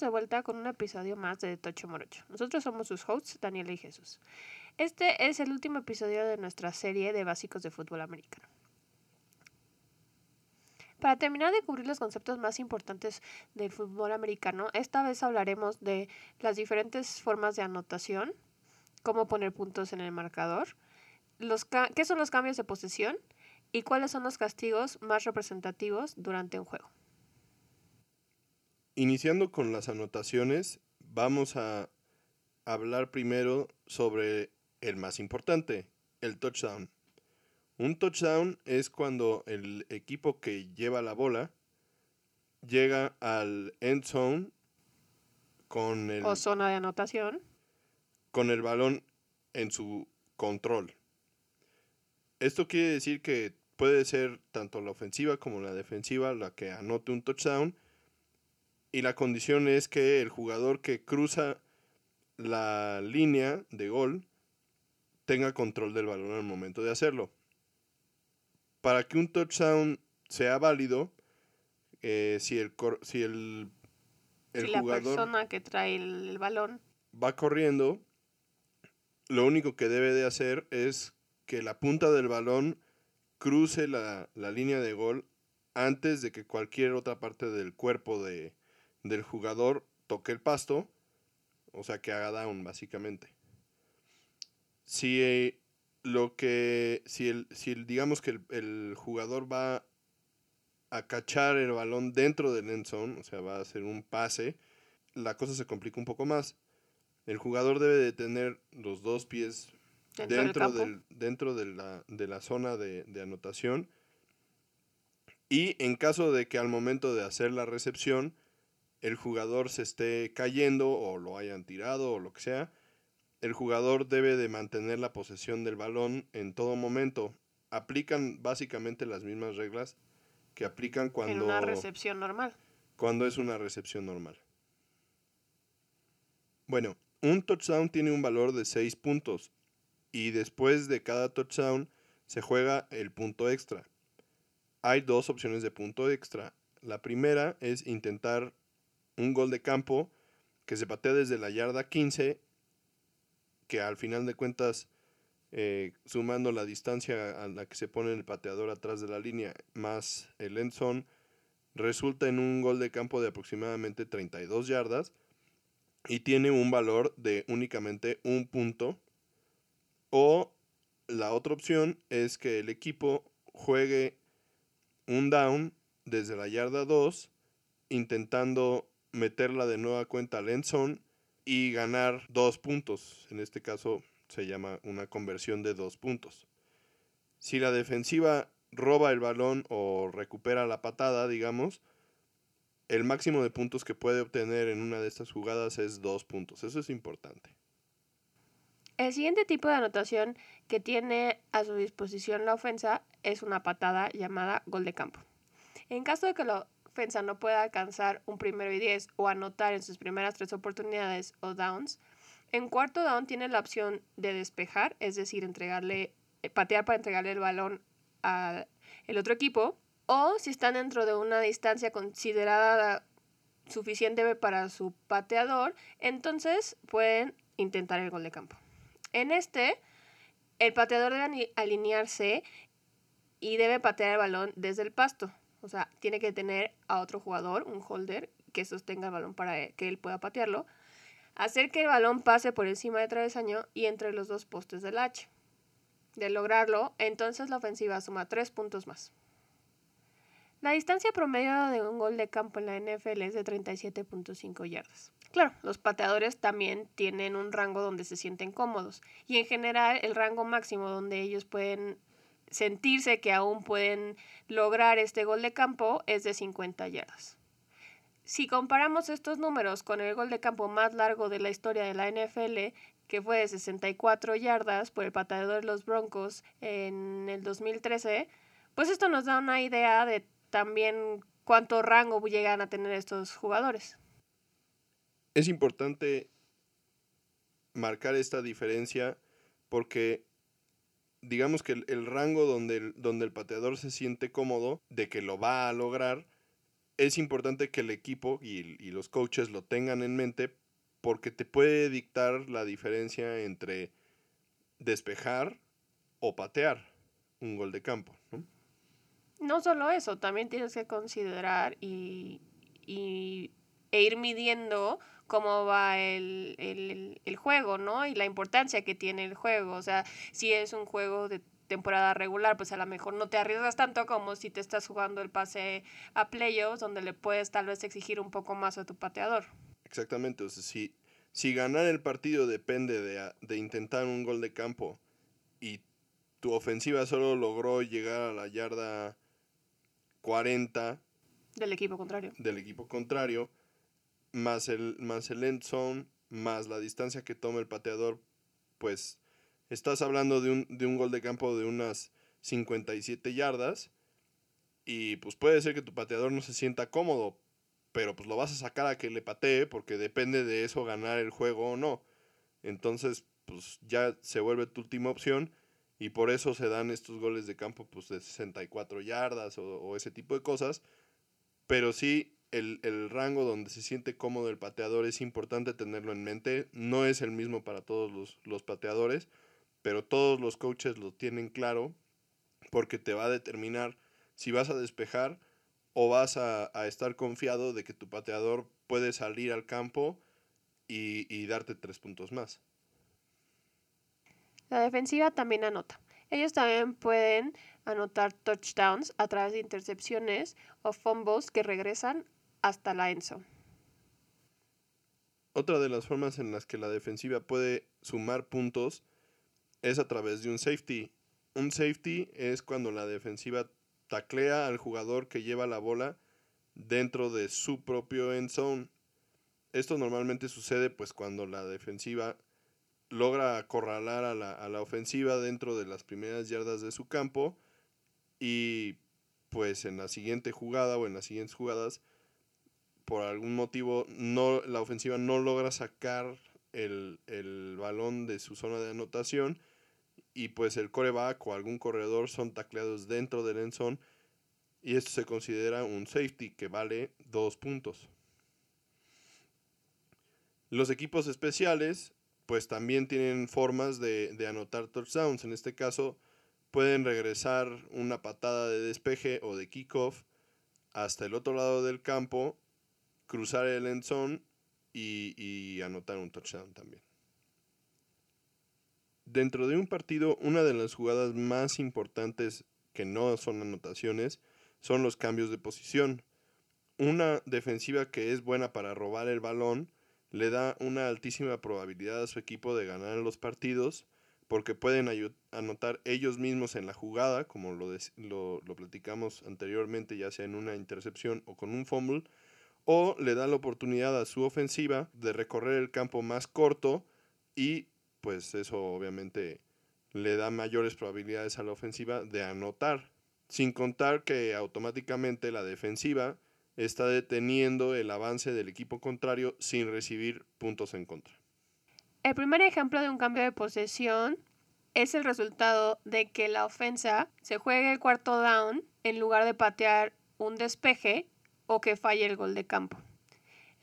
de vuelta con un episodio más de Tocho Morocho. Nosotros somos sus hosts, Daniela y Jesús. Este es el último episodio de nuestra serie de básicos de fútbol americano. Para terminar de cubrir los conceptos más importantes del fútbol americano, esta vez hablaremos de las diferentes formas de anotación, cómo poner puntos en el marcador, los qué son los cambios de posesión y cuáles son los castigos más representativos durante un juego. Iniciando con las anotaciones, vamos a hablar primero sobre el más importante, el touchdown. Un touchdown es cuando el equipo que lleva la bola llega al end zone con el... O zona de anotación. Con el balón en su control. Esto quiere decir que puede ser tanto la ofensiva como la defensiva la que anote un touchdown. Y la condición es que el jugador que cruza la línea de gol tenga control del balón al momento de hacerlo. Para que un touchdown sea válido, eh, si el, si el, el si jugador la persona que trae el, balón. va corriendo, lo único que debe de hacer es que la punta del balón cruce la, la línea de gol antes de que cualquier otra parte del cuerpo de, del jugador toque el pasto, o sea que haga down básicamente. Si lo que, si, el, si digamos que el, jugador va a cachar el balón dentro del end zone, o sea, va a hacer un pase, la cosa se complica un poco más. El jugador debe de tener los dos pies dentro, del, dentro de, la, de la zona de, de anotación. Y en caso de que al momento de hacer la recepción el jugador se esté cayendo o lo hayan tirado o lo que sea, el jugador debe de mantener la posesión del balón en todo momento. Aplican básicamente las mismas reglas que aplican cuando... En una recepción normal. Cuando es una recepción normal. Bueno, un touchdown tiene un valor de 6 puntos y después de cada touchdown se juega el punto extra. Hay dos opciones de punto extra. La primera es intentar un gol de campo que se patea desde la yarda 15 que al final de cuentas, eh, sumando la distancia a la que se pone el pateador atrás de la línea más el end zone, resulta en un gol de campo de aproximadamente 32 yardas y tiene un valor de únicamente un punto. O la otra opción es que el equipo juegue un down desde la yarda 2 intentando meterla de nueva cuenta al end y ganar dos puntos. En este caso se llama una conversión de dos puntos. Si la defensiva roba el balón o recupera la patada, digamos, el máximo de puntos que puede obtener en una de estas jugadas es dos puntos. Eso es importante. El siguiente tipo de anotación que tiene a su disposición la ofensa es una patada llamada gol de campo. En caso de que lo ofensa no pueda alcanzar un primero y diez o anotar en sus primeras tres oportunidades o downs, en cuarto down tiene la opción de despejar, es decir, entregarle, eh, patear para entregarle el balón al otro equipo, o si están dentro de una distancia considerada suficiente para su pateador, entonces pueden intentar el gol de campo. En este, el pateador debe alinearse y debe patear el balón desde el pasto. O sea, tiene que tener a otro jugador, un holder, que sostenga el balón para que él pueda patearlo. Hacer que el balón pase por encima de travesaño y entre los dos postes del H. De lograrlo, entonces la ofensiva suma tres puntos más. La distancia promedio de un gol de campo en la NFL es de 37.5 yardas. Claro, los pateadores también tienen un rango donde se sienten cómodos y en general el rango máximo donde ellos pueden sentirse que aún pueden lograr este gol de campo es de 50 yardas. Si comparamos estos números con el gol de campo más largo de la historia de la NFL, que fue de 64 yardas por el pateador de los Broncos en el 2013, pues esto nos da una idea de también cuánto rango llegan a tener estos jugadores. Es importante marcar esta diferencia porque digamos que el, rango donde el, donde el pateador se siente cómodo de que lo va a lograr es importante que el equipo y, y los coaches lo tengan en mente porque te puede dictar la diferencia entre despejar o patear un gol de campo. ¿no? No solo eso, también tienes que considerar y, y e ir midiendo cómo va el, el, el, juego, ¿no? Y la importancia que tiene el juego. O sea, si es un juego de temporada regular, pues a lo mejor no te arriesgas tanto como si te estás jugando el pase a playoffs, donde le puedes tal vez exigir un poco más a tu pateador. Exactamente, o sea, si, si ganar el partido depende de, de intentar un gol de campo y tu ofensiva solo logró llegar a la yarda 40 del equipo contrario. Del equipo contrario, más el, más el end zone, más la distancia que toma el pateador, pues estás hablando de un, de un gol de campo de unas 57 yardas y pues puede ser que tu pateador no se sienta cómodo, pero pues lo vas a sacar a que le patee porque depende de eso ganar el juego o no. Entonces, pues ya se vuelve tu última opción y por eso se dan estos goles de campo pues de 64 yardas o, o ese tipo de cosas. Pero sí, el, el, rango donde se siente cómodo el pateador es importante tenerlo en mente. No es el mismo para todos los, los pateadores, pero todos los coaches lo tienen claro porque te va a determinar si vas a despejar o vas a, a estar confiado de que tu pateador puede salir al campo y, y darte tres puntos más. La defensiva también anota. Ellos también pueden anotar touchdowns a través de intercepciones o fumbles que regresan hasta la enzo. Otra de las formas en las que la defensiva puede sumar puntos es a través de un safety. Un safety es cuando la defensiva taclea al jugador que lleva la bola dentro de su propio end zone. Esto normalmente sucede pues cuando la defensiva logra acorralar a la, a la ofensiva dentro de las primeras yardas de su campo y pues en la siguiente jugada o en las siguientes jugadas por algún motivo no la ofensiva no logra sacar el, el balón de su zona de anotación y pues el coreback o algún corredor son tacleados dentro del end zone y esto se considera un safety que vale dos puntos. Los equipos especiales pues también tienen formas de, de anotar touchdowns. En este caso pueden regresar una patada de despeje o de kickoff hasta el otro lado del campo, cruzar el end zone y, anotar un touchdown también. Dentro de un partido, una de las jugadas más importantes que no son anotaciones son los cambios de posición. Una defensiva que es buena para robar el balón le da una altísima probabilidad a su equipo de ganar los partidos porque pueden anotar ellos mismos en la jugada, como lo, lo, lo, platicamos anteriormente, ya sea en una intercepción o con un fumble, o le da la oportunidad a su ofensiva de recorrer el campo más corto y pues eso obviamente le da mayores probabilidades a la ofensiva de anotar, sin contar que automáticamente la defensiva está deteniendo el avance del equipo contrario sin recibir puntos en contra. El primer ejemplo de un cambio de posesión es el resultado de que la ofensa se juegue el cuarto down en lugar de patear un despeje o que falle el gol de campo.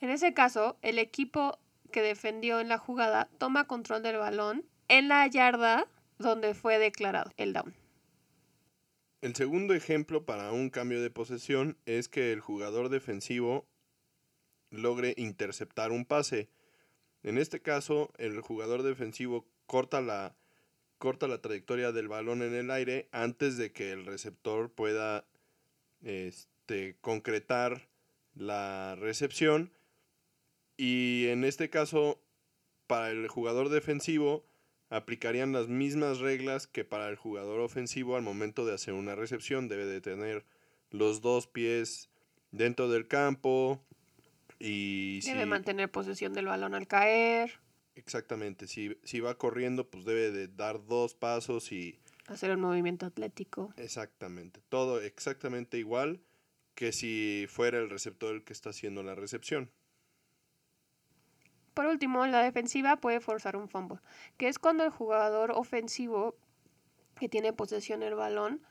En ese caso, el equipo que defendió en la jugada toma control del balón en la yarda donde fue declarado el down. El segundo ejemplo para un cambio de posesión es que el jugador defensivo logre interceptar un pase. En este caso, el jugador defensivo corta la, corta la trayectoria del balón en el aire antes de que el receptor pueda este, concretar la recepción. Y en este caso, para el jugador defensivo, aplicarían las mismas reglas que para el jugador ofensivo al momento de hacer una recepción. Debe de tener los dos pies dentro del campo y... Debe si, mantener posesión del balón al caer. Exactamente, si, si va corriendo pues debe de dar dos pasos y... Hacer un movimiento atlético. Exactamente, todo exactamente igual que si fuera el receptor el que está haciendo la recepción. Por último, la defensiva puede forzar un fumble, que es cuando el jugador ofensivo que tiene posesión del balón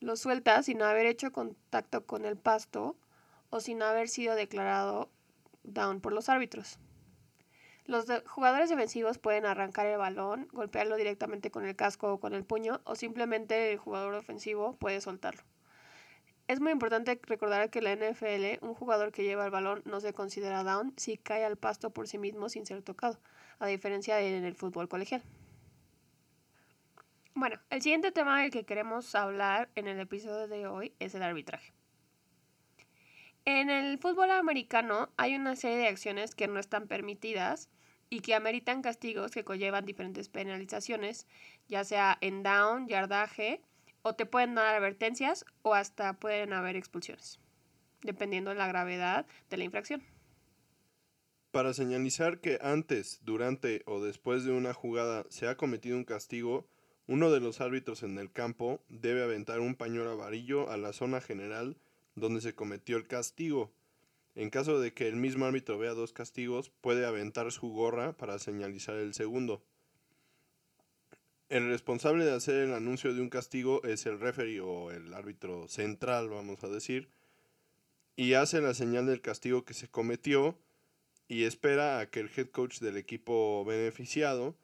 lo suelta sin haber hecho contacto con el pasto o sin haber sido declarado down por los árbitros. Los jugadores defensivos pueden arrancar el balón, golpearlo directamente con el casco o con el puño, o simplemente el jugador ofensivo puede soltarlo. Es muy importante recordar que en la NFL un jugador que lleva el balón no se considera down si cae al pasto por sí mismo sin ser tocado, a diferencia de en el fútbol colegial. Bueno, el siguiente tema del que queremos hablar en el episodio de hoy es el arbitraje. En el fútbol americano hay una serie de acciones que no están permitidas y que ameritan castigos que conllevan diferentes penalizaciones, ya sea en down, yardaje, o te pueden dar advertencias o hasta pueden haber expulsiones, dependiendo de la gravedad de la infracción. Para señalizar que antes, durante o después de una jugada se ha cometido un castigo, uno de los árbitros en el campo debe aventar un pañuelo amarillo a la zona general donde se cometió el castigo. En caso de que el mismo árbitro vea dos castigos, puede aventar su gorra para señalizar el segundo. El responsable de hacer el anuncio de un castigo es el referee o el árbitro central, vamos a decir, y hace la señal del castigo que se cometió y espera a que el head coach del equipo beneficiado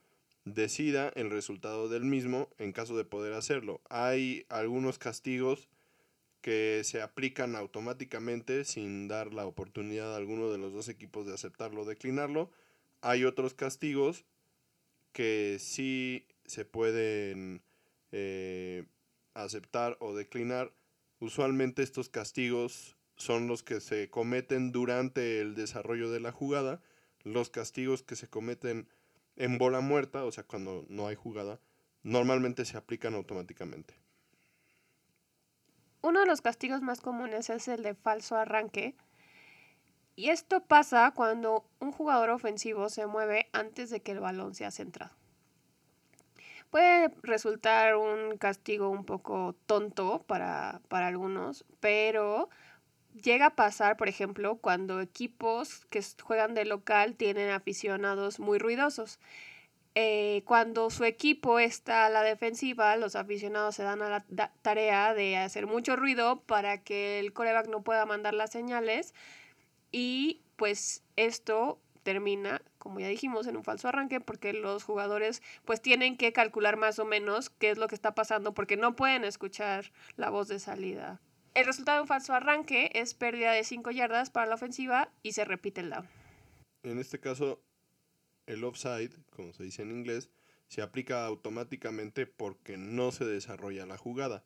decida el resultado del mismo en caso de poder hacerlo. Hay algunos castigos que se aplican automáticamente sin dar la oportunidad a alguno de los dos equipos de aceptarlo o declinarlo. Hay otros castigos que sí se pueden eh, aceptar o declinar. Usualmente estos castigos son los que se cometen durante el desarrollo de la jugada. Los castigos que se cometen en bola muerta, o sea, cuando no hay jugada, normalmente se aplican automáticamente. Uno de los castigos más comunes es el de falso arranque. Y esto pasa cuando un jugador ofensivo se mueve antes de que el balón sea centrado. Puede resultar un castigo un poco tonto para, para algunos, pero llega a pasar, por ejemplo, cuando equipos que juegan de local tienen aficionados muy ruidosos. Eh, cuando su equipo está a la defensiva, los aficionados se dan a la tarea de hacer mucho ruido para que el coreback no pueda mandar las señales y pues esto termina, como ya dijimos, en un falso arranque porque los jugadores pues tienen que calcular más o menos qué es lo que está pasando porque no pueden escuchar la voz de salida. El resultado de un falso arranque es pérdida de 5 yardas para la ofensiva y se repite el down. En este caso, el offside, como se dice en inglés, se aplica automáticamente porque no se desarrolla la jugada.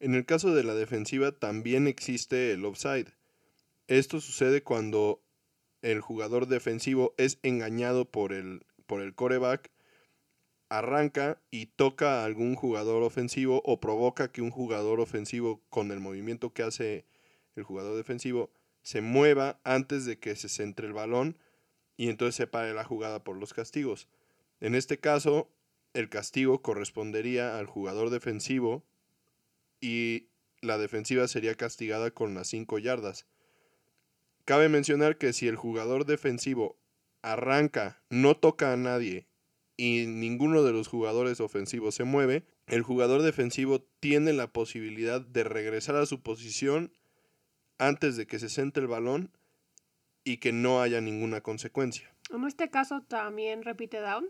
En el caso de la defensiva también existe el offside. Esto sucede cuando el jugador defensivo es engañado por el, por el coreback, arranca y toca a algún jugador ofensivo o provoca que un jugador ofensivo con el movimiento que hace el jugador defensivo se mueva antes de que se centre el balón y entonces se pare la jugada por los castigos. En este caso, el castigo correspondería al jugador defensivo y la defensiva sería castigada con las 5 yardas. Cabe mencionar que si el jugador defensivo arranca, no toca a nadie y ninguno de los jugadores ofensivos se mueve, el jugador defensivo tiene la posibilidad de regresar a su posición antes de que se centre el balón y que no haya ninguna consecuencia. ¿En este caso también repite down?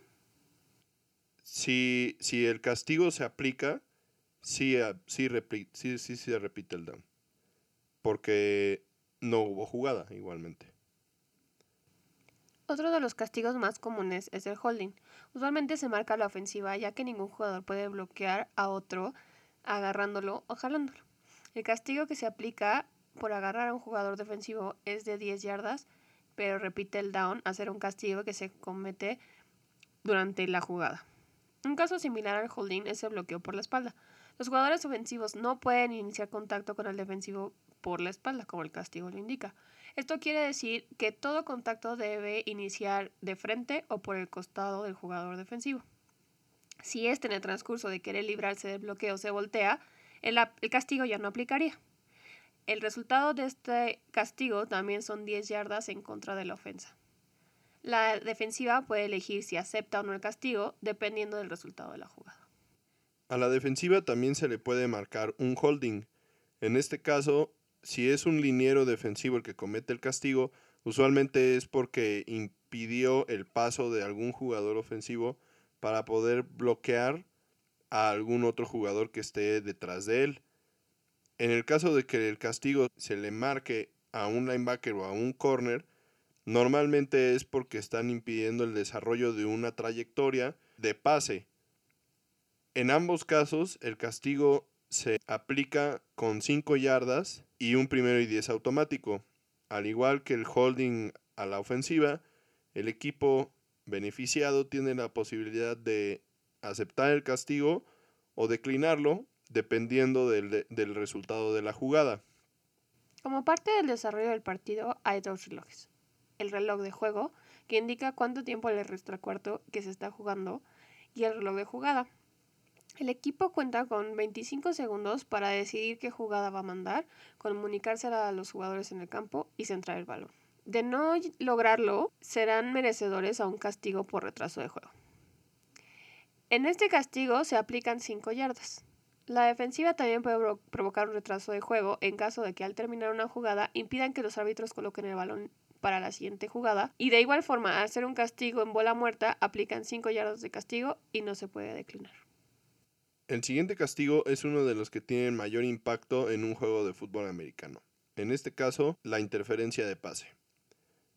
Si, si el castigo se aplica, sí, ah, sí, sí, sí se repite el down. Porque no hubo jugada igualmente. Otro de los castigos más comunes es el holding. Usualmente se marca la ofensiva ya que ningún jugador puede bloquear a otro agarrándolo o jalándolo. El castigo que se aplica por agarrar a un jugador defensivo es de 10 yardas, pero repite el down, hacer un castigo que se comete durante la jugada. Un caso similar al holding es el bloqueo por la espalda. Los jugadores ofensivos no pueden iniciar contacto con el defensivo por la espalda, como el castigo lo indica. Esto quiere decir que todo contacto debe iniciar de frente o por el costado del jugador defensivo. Si este en el transcurso de querer librarse del bloqueo se voltea, el, el castigo ya no aplicaría. El resultado de este castigo también son 10 yardas en contra de la ofensa. La defensiva puede elegir si acepta o no el castigo dependiendo del resultado de la jugada. A la defensiva también se le puede marcar un holding. En este caso si es un liniero defensivo el que comete el castigo, usualmente es porque impidió el paso de algún jugador ofensivo para poder bloquear a algún otro jugador que esté detrás de él. En el caso de que el castigo se le marque a un linebacker o a un corner, normalmente es porque están impidiendo el desarrollo de una trayectoria de pase. En ambos casos, el castigo se aplica con 5 yardas y un primero y 10 automático. Al igual que el holding a la ofensiva, el equipo beneficiado tiene la posibilidad de aceptar el castigo o declinarlo dependiendo del, del resultado de la jugada. Como parte del desarrollo del partido hay dos relojes. El reloj de juego, que indica cuánto tiempo le resta al cuarto que se está jugando, y el reloj de jugada. El equipo cuenta con 25 segundos para decidir qué jugada va a mandar, comunicársela a los jugadores en el campo y centrar el balón. De no lograrlo, serán merecedores a un castigo por retraso de juego. En este castigo se aplican 5 yardas. La defensiva también puede provocar un retraso de juego en caso de que al terminar una jugada impidan que los árbitros coloquen el balón para la siguiente jugada. Y de igual forma, al hacer un castigo en bola muerta, aplican 5 yardas de castigo y no se puede declinar. El siguiente castigo es uno de los que tienen mayor impacto en un juego de fútbol americano. En este caso, la interferencia de pase.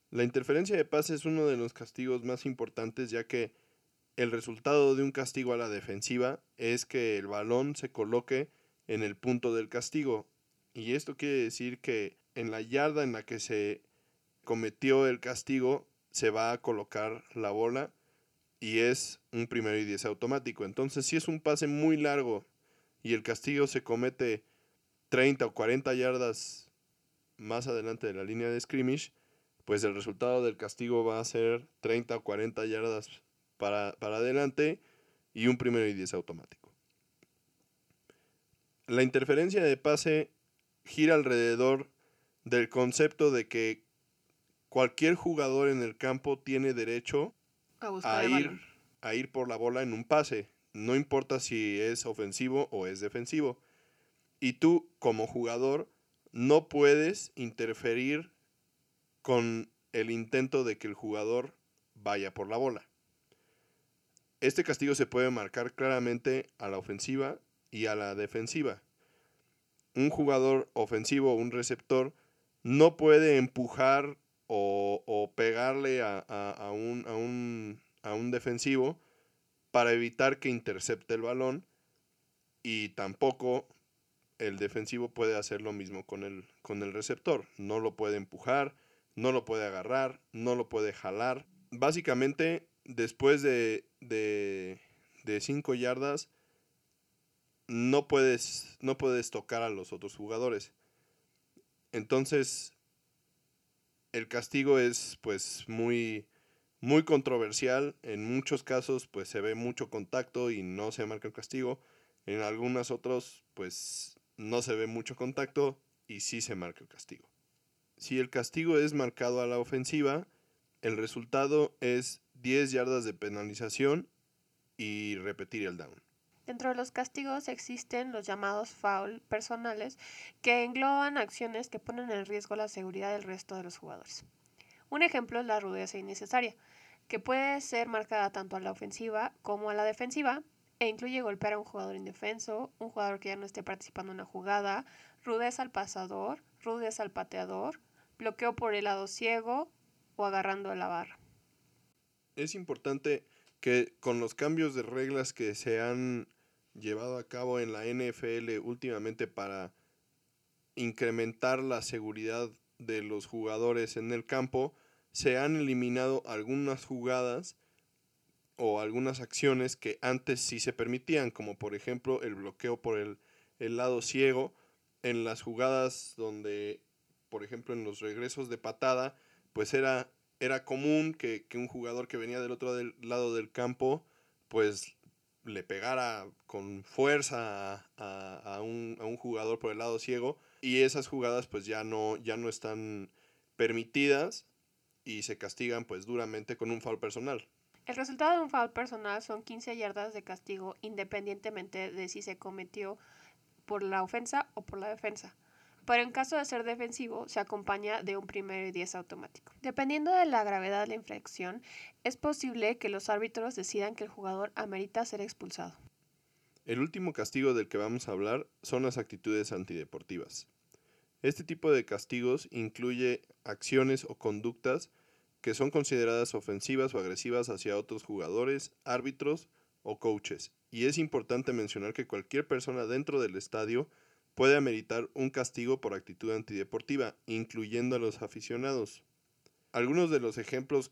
La interferencia de pase es uno de los castigos más importantes ya que el resultado de un castigo a la defensiva es que el balón se coloque en el punto del castigo. Y esto quiere decir que en la yarda en la que se cometió el castigo se va a colocar la bola y es un primero y diez automático. Entonces, si es un pase muy largo y el castigo se comete 30 o 40 yardas más adelante de la línea de scrimmage, pues el resultado del castigo va a ser 30 o 40 yardas para, adelante y un primero y diez automático. La interferencia de pase gira alrededor del concepto de que cualquier jugador en el campo tiene derecho a, ir, a ir por la bola en un pase. No importa si es ofensivo o es defensivo. Y tú, como jugador, no puedes interferir con el intento de que el jugador vaya por la bola. Este castigo se puede marcar claramente a la ofensiva y a la defensiva. Un jugador ofensivo o un receptor no puede empujar o, pegarle a, un, a, un, defensivo para evitar que intercepte el balón y tampoco el defensivo puede hacer lo mismo con el, con el receptor. No lo puede empujar, no lo puede agarrar, no lo puede jalar. Básicamente después de, de, cinco yardas, no puedes, no puedes tocar a los otros jugadores. Entonces, el castigo es pues muy, muy controversial. En muchos casos pues se ve mucho contacto y no se marca el castigo. En algunos otros pues no se ve mucho contacto y sí se marca el castigo. Si el castigo es marcado a la ofensiva, el resultado es 10 yardas de penalización y repetir el down. Dentro de los castigos existen los llamados foul personales que engloban acciones que ponen en riesgo la seguridad del resto de los jugadores. Un ejemplo es la rudeza innecesaria, que puede ser marcada tanto a la ofensiva como a la defensiva e incluye golpear a un jugador indefenso, un jugador que ya no esté participando en una jugada, rudeza al pasador, rudeza al pateador, bloqueo por el lado ciego o agarrando la barra es importante que con los cambios de reglas que se han llevado a cabo en la NFL últimamente para incrementar la seguridad de los jugadores en el campo, se han eliminado algunas jugadas o algunas acciones que antes sí se permitían, como por ejemplo el bloqueo por el, el lado ciego, en las jugadas donde, por ejemplo, en los regresos de patada, pues era era común que, un jugador que venía del otro lado del campo, pues le pegara con fuerza a, un, jugador por el lado ciego y esas jugadas pues ya no, ya no están permitidas y se castigan pues duramente con un foul personal. El resultado de un foul personal son 15 yardas de castigo independientemente de si se cometió por la ofensa o por la defensa. Pero en caso de ser defensivo se acompaña de un primero y diez automático. Dependiendo de la gravedad de la infracción, es posible que los árbitros decidan que el jugador amerita ser expulsado. El último castigo del que vamos a hablar son las actitudes antideportivas. Este tipo de castigos incluye acciones o conductas que son consideradas ofensivas o agresivas hacia otros jugadores, árbitros o coaches. Y es importante mencionar que cualquier persona dentro del estadio puede ameritar un castigo por actitud antideportiva, incluyendo a los aficionados. Algunos de los ejemplos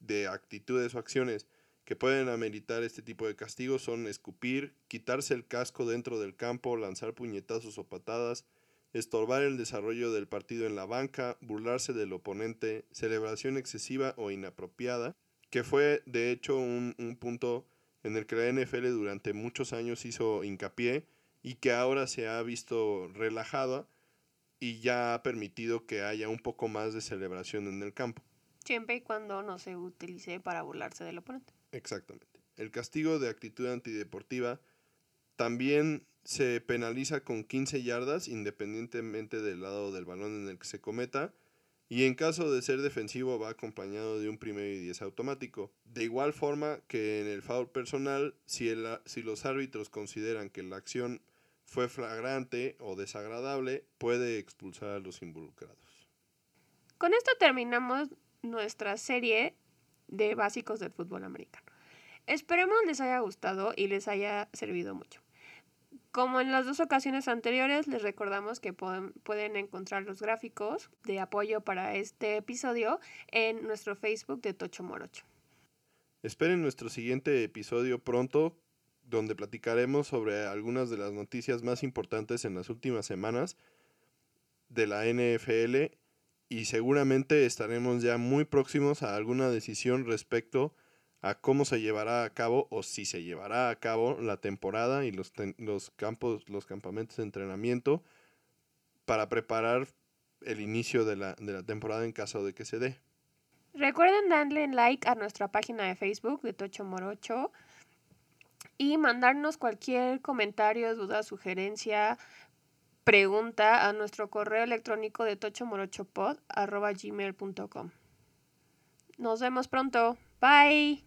de actitudes o acciones que pueden ameritar este tipo de castigos son escupir, quitarse el casco dentro del campo, lanzar puñetazos o patadas, estorbar el desarrollo del partido en la banca, burlarse del oponente, celebración excesiva o inapropiada, que fue de hecho un, un punto en el que la NFL durante muchos años hizo hincapié y que ahora se ha visto relajada y ya ha permitido que haya un poco más de celebración en el campo. Siempre y cuando no se utilice para burlarse del oponente. Exactamente. El castigo de actitud antideportiva también se penaliza con 15 yardas independientemente del lado del balón en el que se cometa y en caso de ser defensivo va acompañado de un primero y 10 automático. De igual forma que en el foul personal, si, el, si los árbitros consideran que la acción fue flagrante o desagradable, puede expulsar a los involucrados. Con esto terminamos nuestra serie de básicos del fútbol americano. Esperemos les haya gustado y les haya servido mucho. Como en las dos ocasiones anteriores, les recordamos que pueden, encontrar los gráficos de apoyo para este episodio en nuestro Facebook de Tocho Morocho. Esperen nuestro siguiente episodio pronto donde platicaremos sobre algunas de las noticias más importantes en las últimas semanas de la NFL y seguramente estaremos ya muy próximos a alguna decisión respecto a cómo se llevará a cabo o si se llevará a cabo la temporada y los, los campos, los campamentos de entrenamiento para preparar el inicio de la, de la temporada en caso de que se dé. Recuerden darle like a nuestra página de Facebook de Tocho Morocho y mandarnos cualquier comentario, duda, sugerencia, pregunta a nuestro correo electrónico de tochomorochopod.gmail.com. Nos vemos pronto. Bye.